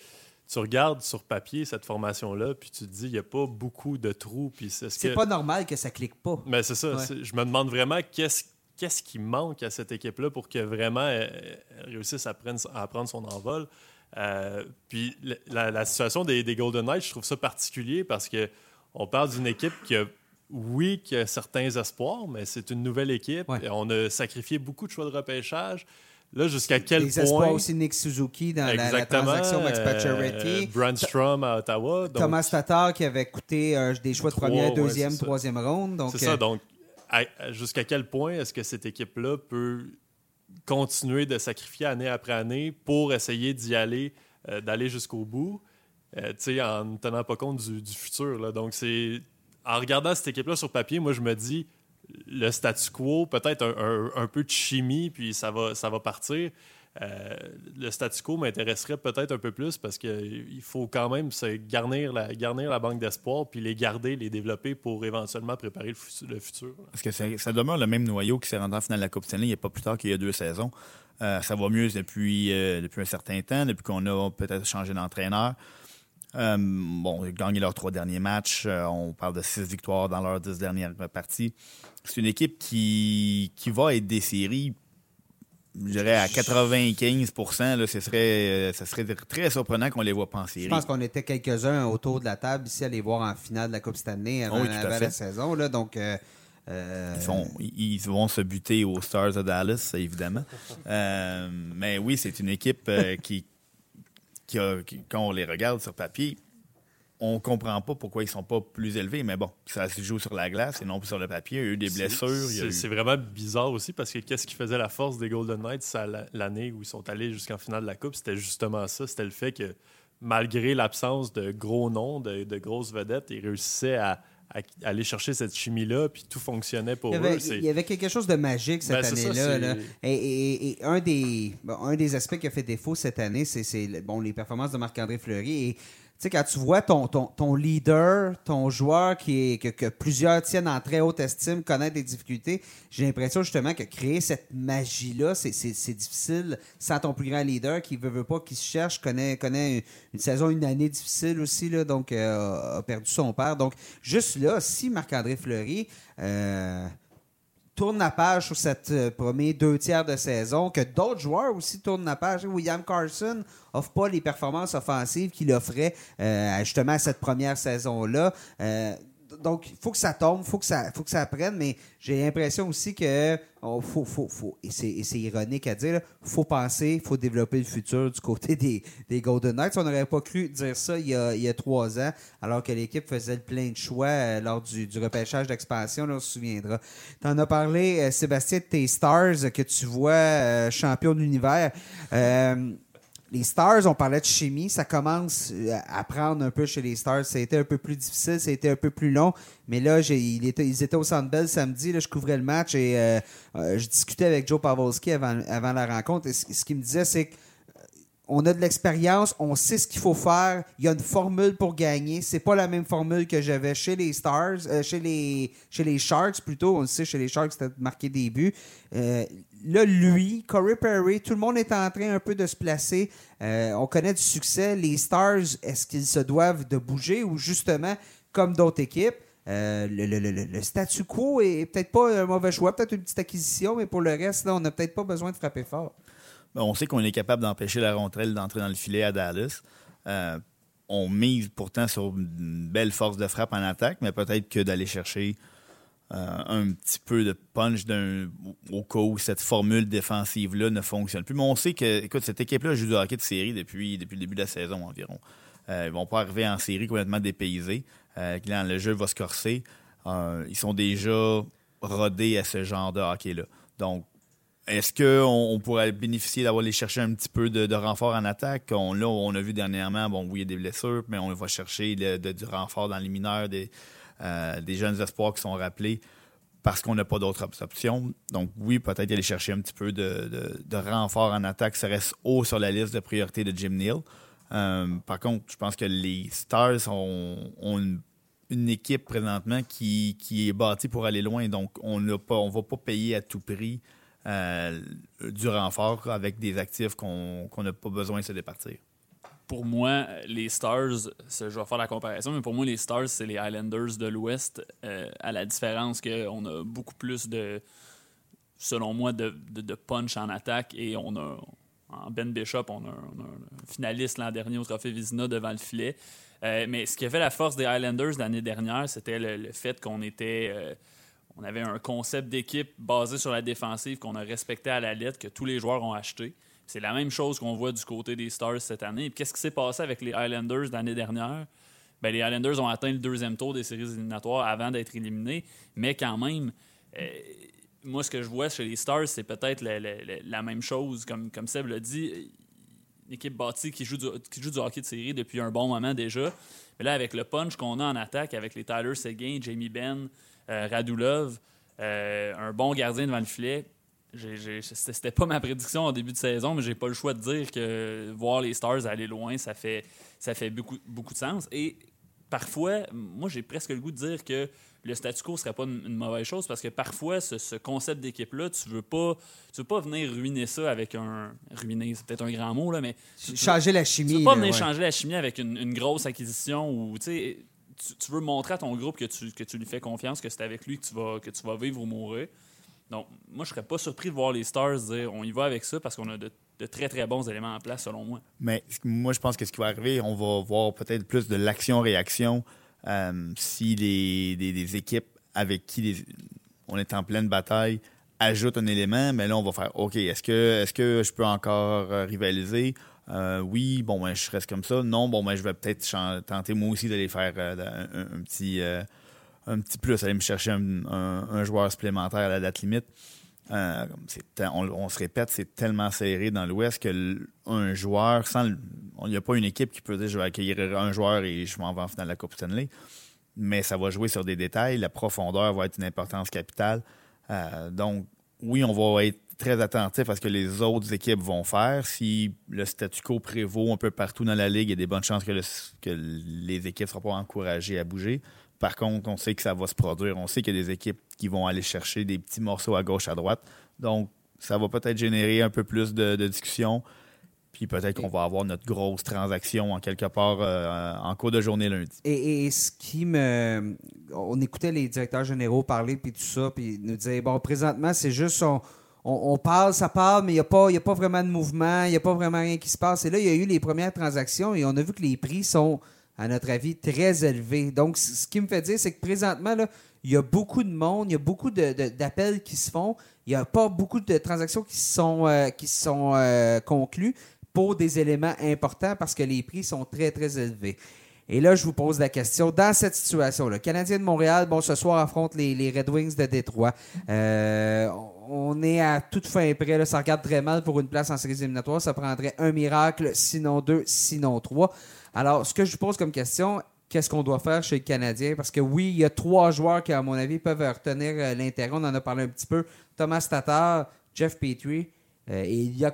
Speaker 3: tu regardes sur papier cette formation-là, puis tu te dis, il n'y a pas beaucoup de trous. Puis c'est, ce
Speaker 1: C'est
Speaker 3: que...
Speaker 1: pas normal que ça clique pas.
Speaker 3: Ben, c'est ça.
Speaker 1: Ouais.
Speaker 3: c'est- Je me demande vraiment qu'est-ce, qu'est-ce qui manque à cette équipe-là pour que vraiment elle, elle réussisse à prendre, à prendre son envol? Euh, puis la, situation des, des Golden Knights, je trouve ça particulier parce que on parle d'une équipe qui a oui, qu'il y a certains espoirs, mais c'est une nouvelle équipe.
Speaker 1: Ouais.
Speaker 3: Et on a sacrifié beaucoup de choix de repêchage. Là, jusqu'à quel
Speaker 1: Les
Speaker 3: point.
Speaker 1: espoirs aussi Nick Suzuki dans la, la transaction Max
Speaker 3: euh,
Speaker 1: Pacioretty.
Speaker 3: Brandstrom à Ottawa. donc-
Speaker 1: Thomas Tatar qui avait coûté euh, des choix de première,
Speaker 3: ouais,
Speaker 1: deuxième,
Speaker 3: ça.
Speaker 1: troisième ronde.
Speaker 3: C'est ça,
Speaker 1: euh,
Speaker 3: donc jusqu'à quel point est-ce que cette équipe-là peut continuer de sacrifier année après année pour essayer d'y aller, euh, d'aller jusqu'au bout, euh, en ne tenant pas compte du, du futur. là. Donc, c'est en regardant cette équipe-là sur papier, moi, je me dis, le statu quo, peut-être un, un- un peu de chimie, puis ça va, ça va partir. Euh, le statu quo m'intéresserait peut-être un peu plus parce qu'il faut quand même se garnir la, garnir la banque d'espoir puis les garder, les développer pour éventuellement préparer le, fu- le futur.
Speaker 2: Parce que ça, demeure le même noyau qui s'est rendu en finale de la Coupe Stanley il n'y a pas plus tard qu'il y a deux saisons. Euh, ça va mieux depuis, euh, depuis un certain temps, depuis qu'on a peut-être changé d'entraîneur. Bon, ils ont gagné leurs trois derniers matchs. On parle de six victoires dans leurs dix dernières parties. C'est une équipe qui, qui va être des séries, je dirais à 95 là, ce, serait, euh, ce serait très surprenant qu'on les voit pas en série.
Speaker 1: Je pense qu'on était quelques-uns autour de la table ici à les voir en finale de la Coupe Stanley avant,
Speaker 2: Oui,
Speaker 1: avant la saison. Là, donc, euh, euh,
Speaker 2: Ils, ils- vont se buter aux Stars de Dallas, évidemment. [laughs] Mais oui, c'est une équipe qui, qui, a- qui- quand on les regarde sur papier, on comprend pas pourquoi ils sont pas plus élevés. Mais bon, ça se joue sur la glace et non plus sur le papier. Il y a eu des blessures.
Speaker 3: C'est
Speaker 2: eu-
Speaker 3: c'est vraiment bizarre aussi parce que qu'est-ce qui faisait la force des Golden Knights l'année où ils sont allés jusqu'en finale de la Coupe? C'était justement ça. C'était le fait que malgré l'absence de gros noms, de, de grosses vedettes, ils réussissaient à, à aller chercher cette chimie-là, puis tout fonctionnait pour
Speaker 1: il, y avait,
Speaker 3: eux.
Speaker 1: Il y avait quelque chose de magique cette
Speaker 3: Ben,
Speaker 1: année-là. Et, et- et un, des, bon, un des aspects qui a fait défaut cette année, c'est bon, les performances de Marc-André Fleury. Et sais, quand tu vois ton, ton, ton leader, ton joueur qui est, que, que plusieurs tiennent en très haute estime, connaître des difficultés, j'ai l'impression justement que créer cette magie-là, c'est difficile sans ton plus grand leader qui veut, veut pas, qui se cherche, connaît, connaît une, une saison, une année difficile aussi, là, donc euh, a perdu son père. Donc, juste là, si Marc-André Fleury. euh, tourne la page sur cette euh, première deux tiers de saison, que d'autres joueurs aussi tournent la page. William Carson offre pas les performances offensives qu'il offrait euh, justement cette première saison-là. Euh, donc, il faut que ça tombe, il faut, que ça- faut que ça prenne, mais j'ai l'impression aussi que oh, faut, faut, faut, et c'est ironique à dire, il faut penser, il faut développer le futur du côté des, des Golden Knights. On n'aurait pas cru dire ça il y, a, trois ans, alors que l'équipe faisait le plein de choix euh, lors du, du repêchage d'expansion, on se souviendra. Tu en as parlé, euh, Sébastien, de tes Stars que tu vois euh, champion de l'univers. Euh, les Stars, on parlait de chimie, ça commence euh, à prendre un peu chez les Stars. Ça a été un peu plus difficile, ça a été un peu plus long. Mais là, ils étaient au Centre Bell samedi, là, je couvrais le match et euh, euh, je discutais avec Joe Pavelski avant, la rencontre. Et ce, qu'il me disait, c'est que on a de l'expérience, on sait ce qu'il faut faire. Il y a une formule pour gagner. C'est pas la même formule que j'avais chez les Stars, chez les chez les Sharks plutôt. On le sait, chez les Sharks, c'était marqué des buts. Là, lui, Corey Perry, tout le monde est en train un peu de se placer. Euh, on connaît du succès. Les Stars, est-ce qu'ils se doivent de bouger ou justement, comme d'autres équipes, euh, le, statu quo est peut-être pas un mauvais choix, peut-être une petite acquisition, mais pour le reste, on n'a peut-être pas besoin de frapper fort.
Speaker 2: Ben, on sait qu'on est capable d'empêcher la rondelle d'entrer dans le filet à Dallas. Euh, on mise pourtant sur une belle force de frappe en attaque, mais peut-être que d'aller chercher euh, un petit peu de punch au cas où cette formule défensive-là ne fonctionne plus. Mais on sait que, écoute, cette équipe-là joue du hockey de série depuis, le début de la saison environ. Euh, ils vont pas arriver en série complètement dépaysés. Euh, le jeu va se corser. Euh, ils sont déjà rodés à ce genre de hockey-là. Donc, est-ce qu'on on pourrait bénéficier d'avoir les chercher un petit peu de, renfort en attaque? On, là, on a vu dernièrement, bon, oui, il y a des blessures, mais on va chercher du renfort dans les mineurs, euh, des jeunes espoirs qui sont rappelés parce qu'on n'a pas d'autres op- options. Donc, oui, peut-être aller chercher un petit peu de, renfort en attaque. Ça reste haut sur la liste de priorités de Jim Neal. Euh, par contre, je pense que les Stars ont, une, équipe présentement qui, est bâtie pour aller loin. Donc, on ne va pas payer à tout prix euh, du renfort avec des actifs qu'on n'a pas besoin de se départir.
Speaker 4: Pour moi, les Stars, je vais faire la comparaison, mais pour moi, les Stars, c'est les Highlanders de l'Ouest, euh, à la différence qu'on a beaucoup plus de, selon moi, de, de- punch en attaque et on a, en Ben Bishop, on a, on a un finaliste l'an dernier au Trophée Vizina devant le filet. Euh, mais ce qui a fait la force des Highlanders l'année dernière, c'était le, fait qu'on était. Euh, on avait un concept d'équipe basé sur la défensive qu'on a respecté à la lettre, que tous les joueurs ont acheté. C'est la même chose qu'on voit du côté des Stars cette année. Qu'est-ce qui s'est passé avec les Highlanders l'année dernière? Ben, les Highlanders ont atteint le deuxième tour des séries éliminatoires avant d'être éliminés, mais quand même, euh, moi, ce que je vois chez les Stars, c'est peut-être la, même chose. Comme, comme Seb l'a dit, une équipe bâtie qui joue, du, qui joue du hockey de série depuis un bon moment déjà. Mais là, avec le punch qu'on a en attaque, avec les Tyler Seguin, Jamie Benn, euh, Radulov, euh, un bon gardien devant le filet, c'était pas ma prédiction au début de saison, mais j'ai pas le choix de dire que voir les Stars aller loin, ça fait, ça fait beaucoup, beaucoup de sens. Et parfois, moi, j'ai presque le goût de dire que le statu quo serait pas une, mauvaise chose parce que parfois, ce, concept d'équipe-là, tu veux pas tu veux pas venir ruiner ça avec un. Ruiner, c'est peut-être un grand mot, là, mais.
Speaker 1: changer la chimie. Tu
Speaker 4: veux pas venir changer la chimie avec une, grosse acquisition ou, tu tu veux montrer à ton groupe que tu, que tu lui fais confiance, que c'est avec lui que tu, vas, que tu vas vivre ou mourir. Donc, moi, je serais pas surpris de voir les Stars dire on y va avec ça parce qu'on a de, très, très bons éléments en place, selon moi.
Speaker 2: Mais moi, je pense que ce qui va arriver, on va voir peut-être plus de l'action-réaction euh, si les, des, équipes avec qui on est en pleine bataille ajoutent un élément, mais là, on va faire OK, est-ce que, est que je peux encore euh, rivaliser? Euh, oui, bon, ben, je reste comme ça. Non, bon, ben, je vais peut-être tenter moi aussi d'aller faire un, petit un petit plus, aller me chercher un, joueur supplémentaire à la date limite. on, se répète, c'est tellement serré dans l'Ouest qu'un joueur, sans, il n'y a pas une équipe qui peut dire je vais accueillir un joueur et je m'en vais en finale de la Coupe Stanley. Mais ça va jouer sur des détails. La profondeur va être une importance capitale. Euh, donc, oui, on va être très attentif à ce que les autres équipes vont faire. Si le statu quo prévaut un peu partout dans la ligue, il y a des bonnes chances que, que les équipes ne seront pas encouragées à bouger. Par contre, on sait que ça va se produire. On sait qu'il y a des équipes qui vont aller chercher des petits morceaux à gauche, à droite. Donc, ça va peut-être générer un peu plus de, discussion. Puis peut-être qu'on va avoir notre grosse transaction en quelque part euh, en cours de journée lundi.
Speaker 1: Et, ce qui me. On écoutait les directeurs généraux parler, puis tout ça, puis nous disaient bon, présentement, c'est juste. On, parle, ça parle, mais il n'y a pas vraiment de mouvement, il n'y a pas vraiment rien qui se passe. Et là, il y a eu les premières transactions et on a vu que les prix sont, à notre avis, très élevés. Donc, ce qui me fait dire, c'est que présentement, là, il y a beaucoup de monde, il y a beaucoup d'appels qui se font, il n'y a pas beaucoup de transactions qui sont, euh, qui sont euh, conclues pour des éléments importants parce que les prix sont très, très élevés. Et là, je vous pose la question. Dans cette situation, le Canadien de Montréal, bon, ce soir affronte les, Red Wings de Détroit. Euh, on est à toute fin près. ça regarde très mal pour une place en séries éliminatoires. Ça prendrait un miracle, sinon deux, sinon trois. Alors, ce que je vous pose comme question, qu'est-ce qu'on doit faire chez le Canadien? Parce que oui, il y a trois joueurs qui, à mon avis, peuvent retenir euh, l'intérêt. On en a parlé un petit peu. Thomas Tatar, Jeff Petrie. Euh, et Ilya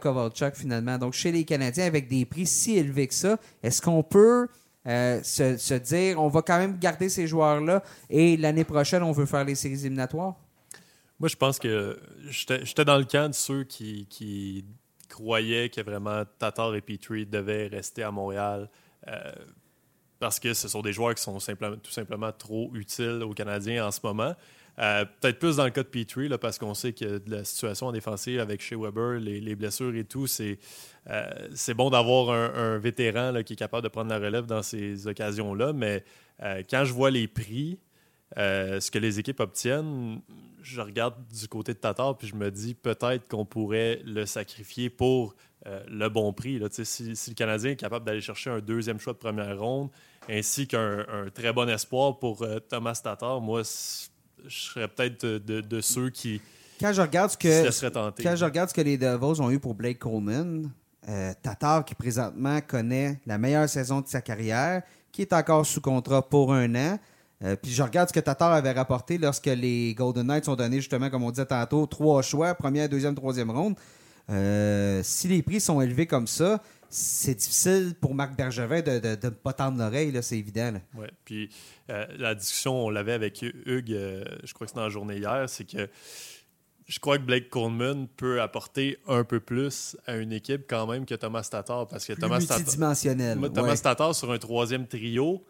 Speaker 1: finalement. Donc chez les Canadiens, avec des prix si élevés que ça, est-ce qu'on peut euh, se, dire on va quand même garder ces joueurs-là et l'année prochaine, on veut faire les séries éliminatoires?
Speaker 3: Moi, je pense que j'étais dans le camp de ceux qui, croyaient que vraiment Tatar et Petrie devaient rester à Montréal. Euh, parce que ce sont des joueurs qui sont tout simplement trop utiles aux Canadiens en ce moment. Euh, peut-être plus dans le cas de Petrie, là, parce qu'on sait que la situation en défensive avec Shea Weber, les, blessures et tout, c'est euh, bon d'avoir un, vétéran qui est capable de prendre la relève dans ces occasions-là. Mais quand je vois les prix, ce que les équipes obtiennent, je regarde du côté de Tatar puis je me dis peut-être qu'on pourrait le sacrifier pour le bon prix. Là. Si, si, le Canadien est capable d'aller chercher un deuxième choix de première ronde, ainsi qu'un très bon espoir pour Thomas Tatar, moi, je serais peut-être de, ceux qui
Speaker 1: quand je regarde ce que quand je regarde ce que les Devils ont eu pour Blake Coleman, euh, Tatar qui présentement connaît la meilleure saison de sa carrière, qui est encore sous contrat pour un an. Euh, puis je regarde ce que Tatar avait rapporté lorsque les Golden Knights ont donné justement, comme on disait tantôt, trois choix, première, deuxième, troisième ronde. Euh, si les prix sont élevés comme ça, c'est difficile pour Marc Bergevin de ne pas tendre l'oreille, c'est évident.
Speaker 3: Oui, puis euh, la discussion, on l'avait avec Hugues, euh, je crois que c'était dans la journée hier, c'est que je crois que Blake Coleman peut apporter un peu plus à une équipe quand même que Thomas Tatar. Parce que Thomas
Speaker 1: Tatar,
Speaker 3: Thomas Tatar sur un troisième trio,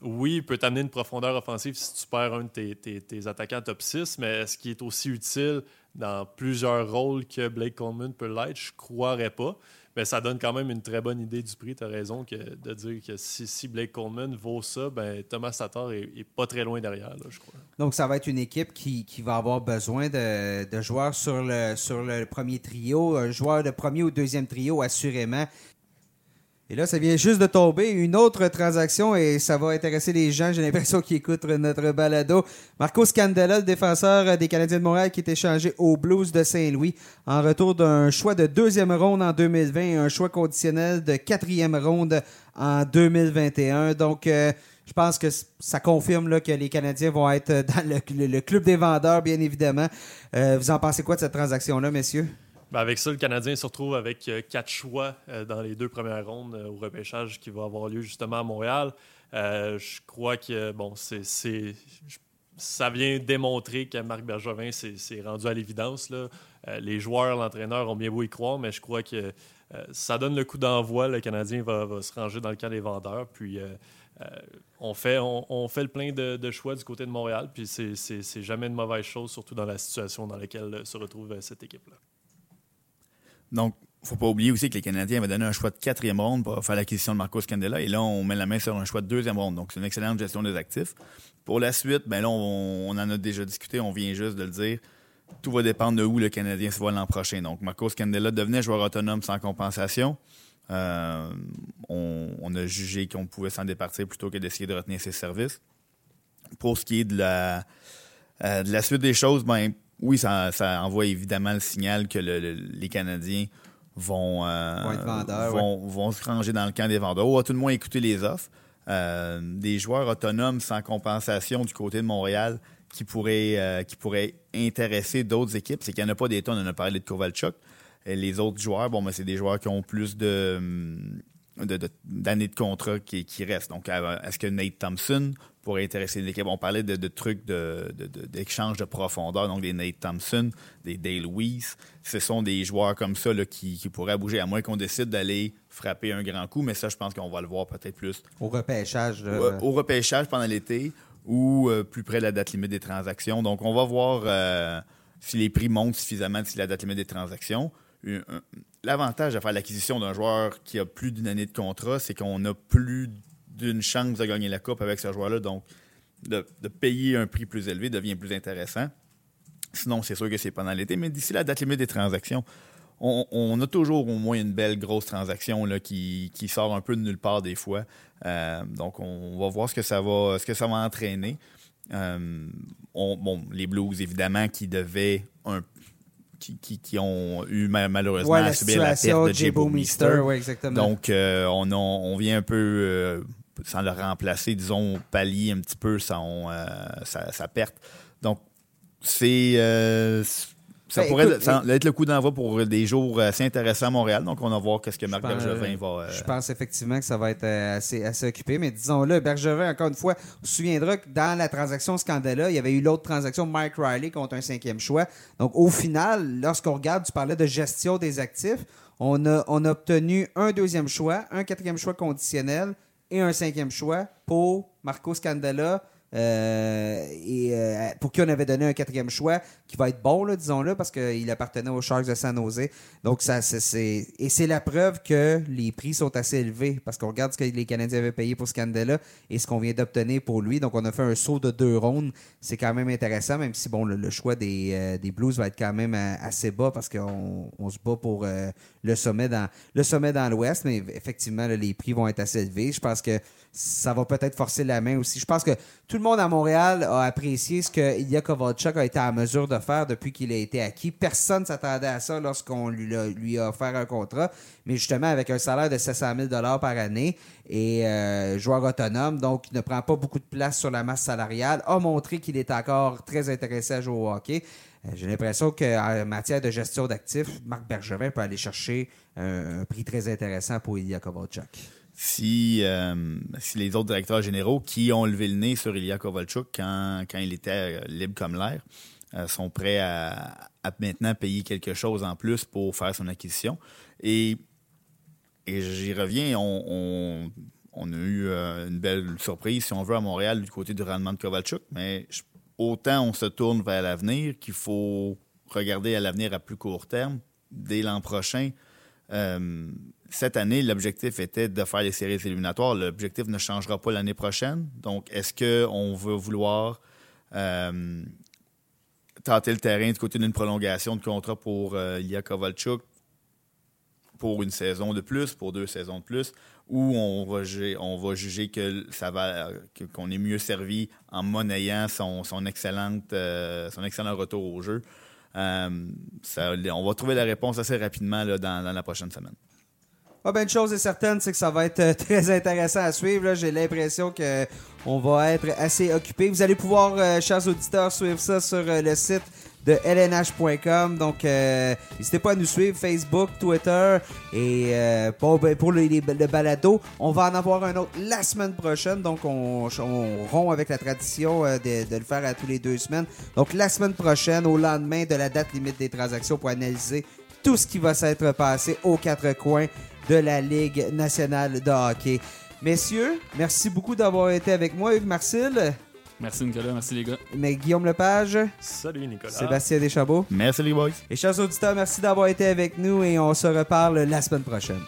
Speaker 3: oui, il peut t'amener une profondeur offensive si tu perds un de tes, tes attaquants top 6, mais est-ce qu'il est aussi utile dans plusieurs rôles que Blake Coleman peut l'être? Je croirais pas. Mais ça donne quand même une très bonne idée du prix. Tu as raison que, de dire que si, Blake Coleman vaut ça, ben, Thomas Tatar est, pas très loin derrière, je crois.
Speaker 1: Donc, ça va être une équipe qui, va avoir besoin de, de, joueurs sur le, sur le premier trio, un joueur de premier ou deuxième trio, assurément, et là, ça vient juste de tomber. Une autre transaction et ça va intéresser les gens, j'ai l'impression, qui écoutent notre balado. Marco Scandella, le défenseur des Canadiens de Montréal, qui est échangé aux Blues de Saint-Louis en retour d'un choix de deuxième ronde en 2020 et un choix conditionnel de quatrième ronde en 2021. Donc, euh, je pense que ça confirme là, que les Canadiens vont être dans le, club des vendeurs, bien évidemment. Euh, vous en pensez quoi de cette transaction-là, messieurs?
Speaker 3: Ben, avec ça, le Canadien se retrouve avec euh, quatre choix euh, dans les deux premières rondes euh, au repêchage qui va avoir lieu justement à Montréal. je crois que bon, c'est, ça vient démontrer que Marc Bergevin s'est rendu à l'évidence. les joueurs, l'entraîneur ont bien beau y croire, mais je crois que ça donne le coup d'envoi. Le Canadien va, se ranger dans le camp des vendeurs. Puis on, fait, le plein de, choix du côté de Montréal. Puis c'est jamais une mauvaise chose, surtout dans la situation dans laquelle se retrouve cette équipe-là.
Speaker 2: Donc, faut pas oublier aussi que les Canadiens avaient donné un choix de quatrième ronde pour faire l'acquisition de Marcos Candela. Et là, on met la main sur un choix de deuxième ronde. Donc, c'est une excellente gestion des actifs. Pour la suite, ben là, on, en a déjà discuté, on vient juste de le dire. Tout va dépendre de où le Canadien se voit l'an prochain. Donc, Marcos Candela devenait joueur autonome sans compensation. Euh, on, a jugé qu'on pouvait s'en départir plutôt que d'essayer de retenir ses services. Pour ce qui est de la, euh, de la suite des choses, ben, oui, ça, envoie évidemment le signal que les Canadiens vont,
Speaker 1: euh,
Speaker 2: vont, se ranger dans le camp des vendeurs, ou à tout le moins écouter les offres. Euh, des joueurs autonomes sans compensation du côté de Montréal qui pourraient, euh, qui pourraient intéresser d'autres équipes. C'est qu'il n'y en a pas des tonnes. On a parlé de Kovalchuk. Et les autres joueurs, bon, ben, c'est des joueurs qui ont plus de, d'années de, contrat qui, qui restent. Donc, est-ce que Nate Thompson pourrait intéresser l'équipe? On parlait de, trucs d'échange de, profondeur, donc des Nate Thompson, des Dale Weiss. Ce sont des joueurs comme ça qui, pourraient bouger, à moins qu'on décide d'aller frapper un grand coup. Mais ça, je pense qu'on va le voir peut-être plus.
Speaker 1: Au repêchage.
Speaker 2: Au, repêchage pendant l'été ou euh, plus près de la date limite des transactions. Donc, on va voir euh, si les prix montent suffisamment d'ici la date limite des transactions. L'avantage de faire l'acquisition d'un joueur qui a plus d'une année de contrat, c'est qu'on a plus d'une chance de gagner la Coupe avec ce joueur-là. Donc, de, payer un prix plus élevé devient plus intéressant. Sinon, c'est sûr que c'est pendant l'été. Mais d'ici la date limite des transactions, on, a toujours au moins une belle grosse transaction qui, sort un peu de nulle part des fois. Euh, donc, on va voir ce que ça va, ce que ça va entraîner. Euh, bon, les Blues, évidemment, qui devaient un, qui, ont eu malheureusement à subir la perte de Mister. Donc, euh, on, on, vient un peu, euh, sans le remplacer, disons, pallier un petit peu son, euh, sa, perte. Donc, c'est ça ben, pourrait être le coup d'envoi pour des jours assez intéressants à Montréal. Donc, on va voir qu'est-ce que Marc Bergevin va.
Speaker 1: Euh, je pense effectivement que ça va être euh, assez, assez occupé. Mais disons-le, Bergevin, encore une fois, on se souviendra que dans la transaction Scandella, il y avait eu l'autre transaction, Mike Riley contre un cinquième choix. Donc, au final, lorsqu'on regarde, tu parlais de gestion des actifs. On a, on a obtenu un deuxième choix, un quatrième choix conditionnel et un cinquième choix pour Marco Scandella euh, et euh, pour qui on avait donné un quatrième choix qui va être bon, disons-le, parce qu'il appartenait aux Sharks de San Jose. Donc, ça, c'est, et c'est la preuve que les prix sont assez élevés parce qu'on regarde ce que les Canadiens avaient payé pour Scandella et ce qu'on vient d'obtenir pour lui. Donc, on a fait un saut de deux rondes. C'est quand même intéressant, même si bon, le, choix des, euh, des, Blues va être quand même assez bas parce qu'on on se bat pour le sommet dans le sommet dans l'Ouest. Mais effectivement, les prix vont être assez élevés. Je pense que ça va peut-être forcer la main aussi. Je pense que tout le monde à Montréal a apprécié ce que Ilya Kovalchuk a été en mesure de faire depuis qu'il a été acquis. Personne ne s'attendait à ça lorsqu'on lui, a offert un contrat, mais justement avec un salaire de 700 000 par année et euh, joueur autonome, donc il ne prend pas beaucoup de place sur la masse salariale, a montré qu'il est encore très intéressé à jouer au hockey. Euh, j'ai l'impression qu'en matière de gestion d'actifs, Marc Bergevin peut aller chercher un, prix très intéressant pour Ilya Kovalchuk
Speaker 2: si, euh, si les autres directeurs généraux qui ont levé le nez sur Ilya Kovalchuk quand, quand il était euh, libre comme l'air euh, sont prêts à, maintenant payer quelque chose en plus pour faire son acquisition. Et, et j'y reviens, on, on, a eu une belle surprise, si on veut, à Montréal du côté du rendement de Kovalchuk, mais autant on se tourne vers l'avenir qu'il faut regarder à l'avenir à plus court terme. Dès l'an prochain, cette année, l'objectif était de faire les séries éliminatoires. L'objectif ne changera pas l'année prochaine. Donc, est-ce qu'on va vouloir euh, tenter le terrain du côté d'une prolongation de contrat pour euh, Kovalchuk pour une saison de plus, pour deux saisons de plus, ou on va, juger, on va juger que ça va qu'on est mieux servi en monnayant son, euh, excellent retour au jeu? Euh, on va trouver la réponse assez rapidement dans la prochaine semaine.
Speaker 1: Ah ben, une chose est certaine, c'est que ça va être euh, [laughs] très intéressant à suivre. J'ai l'impression que on va être assez occupé. Vous allez pouvoir, euh, chers auditeurs, suivre ça sur euh, le site de lnh.com. Donc, n'hésitez pas à nous suivre Facebook, Twitter et pour, ben, le, balado. On va en avoir un autre la semaine prochaine. Donc, on, on rompt avec la tradition de, de le faire à tous les deux semaines. Donc, la semaine prochaine, au lendemain de la date limite des transactions pour analyser tout ce qui va s'être passé aux quatre coins de la Ligue nationale de hockey. Messieurs, merci beaucoup d'avoir été avec moi, Yves Marcil,
Speaker 4: Merci Nicolas, merci les gars.
Speaker 1: mais Guillaume Lepage,
Speaker 3: Salut Nicolas.
Speaker 1: Sébastien Deschambault.
Speaker 2: Merci les boys.
Speaker 1: Et chers auditeurs, merci d'avoir été avec nous et on se reparle la semaine prochaine.